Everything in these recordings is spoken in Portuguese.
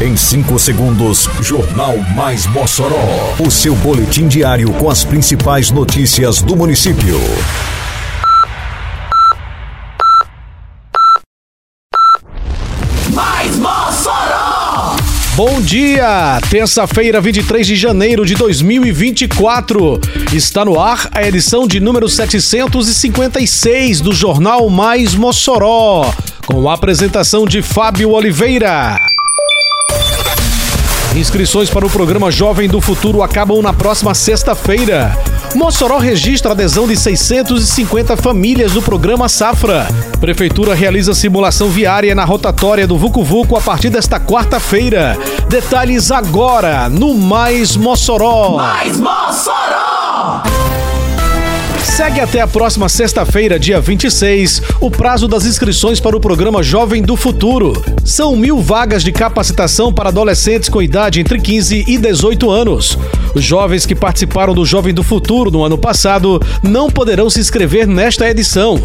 Em 5 segundos, Jornal Mais Mossoró. O seu boletim diário com as principais notícias do município. Mais Mossoró! Bom dia! Terça-feira, 23 de janeiro de 2024. Está no ar a edição de número 756 do Jornal Mais Mossoró, com a apresentação de Fábio Oliveira. Inscrições para o programa Jovem do Futuro acabam na próxima sexta-feira. Mossoró registra adesão de 650 famílias do programa Safra. Prefeitura realiza simulação viária na rotatória do Vucu Vucu a partir desta quarta-feira. Detalhes agora no Mais Mossoró. Mais Mossoró! Segue até a próxima sexta-feira, dia 26, o prazo das inscrições para o programa Jovem do Futuro. São mil vagas de capacitação para adolescentes com idade entre 15 e 18 anos. Os jovens que participaram do Jovem do Futuro no ano passado não poderão se inscrever nesta edição.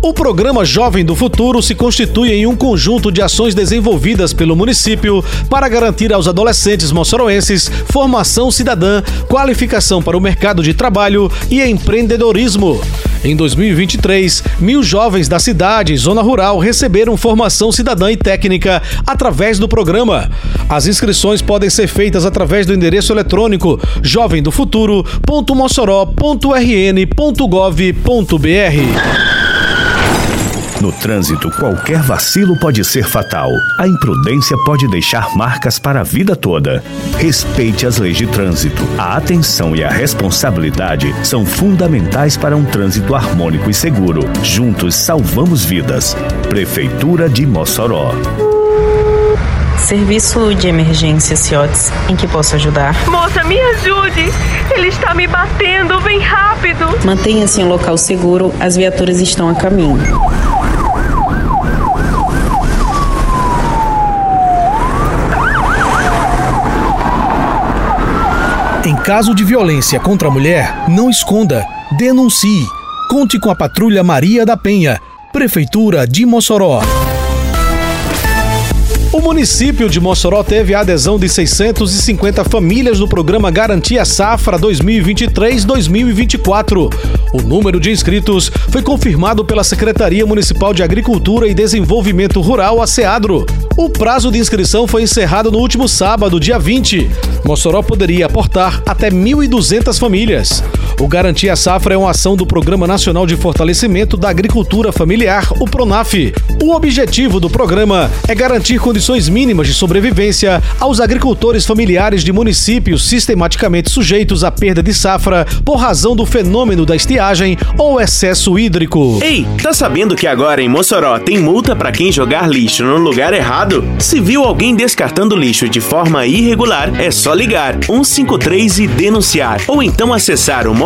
O programa Jovem do Futuro se constitui em um conjunto de ações desenvolvidas pelo município para garantir aos adolescentes moçoroenses formação cidadã, qualificação para o mercado de trabalho e empreendedorismo. Em 2023, mil jovens da cidade e zona rural receberam formação cidadã e técnica através do programa. As inscrições podem ser feitas através do endereço eletrônico jovemdofuturo.mossoró.rn.gov.br. No trânsito, qualquer vacilo pode ser fatal. A imprudência pode deixar marcas para a vida toda. Respeite as leis de trânsito. A atenção e a responsabilidade são fundamentais para um trânsito harmônico e seguro. Juntos salvamos vidas. Prefeitura de Mossoró. Serviço de emergência CIOTS, em que posso ajudar? Moça, me ajude! Ele está me batendo, vem rápido! Mantenha-se em um local seguro, as viaturas estão a caminho. Caso de violência contra a mulher, não esconda, denuncie. Conte com a Patrulha Maria da Penha, Prefeitura de Mossoró. O município de Mossoró teve a adesão de 650 famílias do programa Garantia Safra 2023-2024. O número de inscritos foi confirmado pela Secretaria Municipal de Agricultura e Desenvolvimento Rural, a SEADRO. O prazo de inscrição foi encerrado no último sábado, dia 20. Mossoró poderia aportar até 1.200 famílias. O Garantia Safra é uma ação do Programa Nacional de Fortalecimento da Agricultura Familiar, o PRONAF. O objetivo do programa é garantir condições mínimas de sobrevivência aos agricultores familiares de municípios sistematicamente sujeitos à perda de safra por razão do fenômeno da estiagem ou excesso hídrico. Ei, tá sabendo que agora em Mossoró tem multa para quem jogar lixo no lugar errado? Se viu alguém descartando lixo de forma irregular, é só ligar 153 e denunciar, ou então acessar o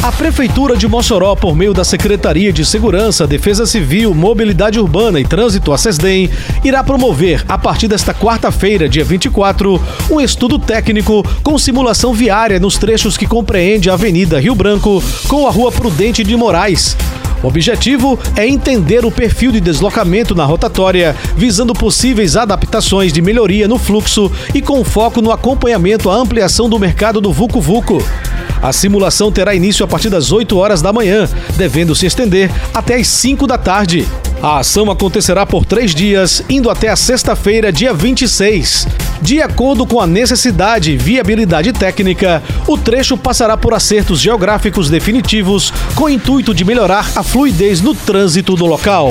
A Prefeitura de Mossoró, por meio da Secretaria de Segurança, Defesa Civil, Mobilidade Urbana e Trânsito, a SESDEM, irá promover, a partir desta quarta-feira, dia 24, um estudo técnico com simulação viária nos trechos que compreende a Avenida Rio Branco com a Rua Prudente de Moraes. O objetivo é entender o perfil de deslocamento na rotatória, visando possíveis adaptações de melhoria no fluxo e com foco no acompanhamento à ampliação do mercado do Vucu Vucu. A simulação terá início a partir das 8 horas da manhã, devendo se estender até as 5 da tarde. A ação acontecerá por três dias, indo até a sexta-feira, dia 26. De acordo com a necessidade e viabilidade técnica, o trecho passará por acertos geográficos definitivos, com o intuito de melhorar a fluidez no trânsito do local.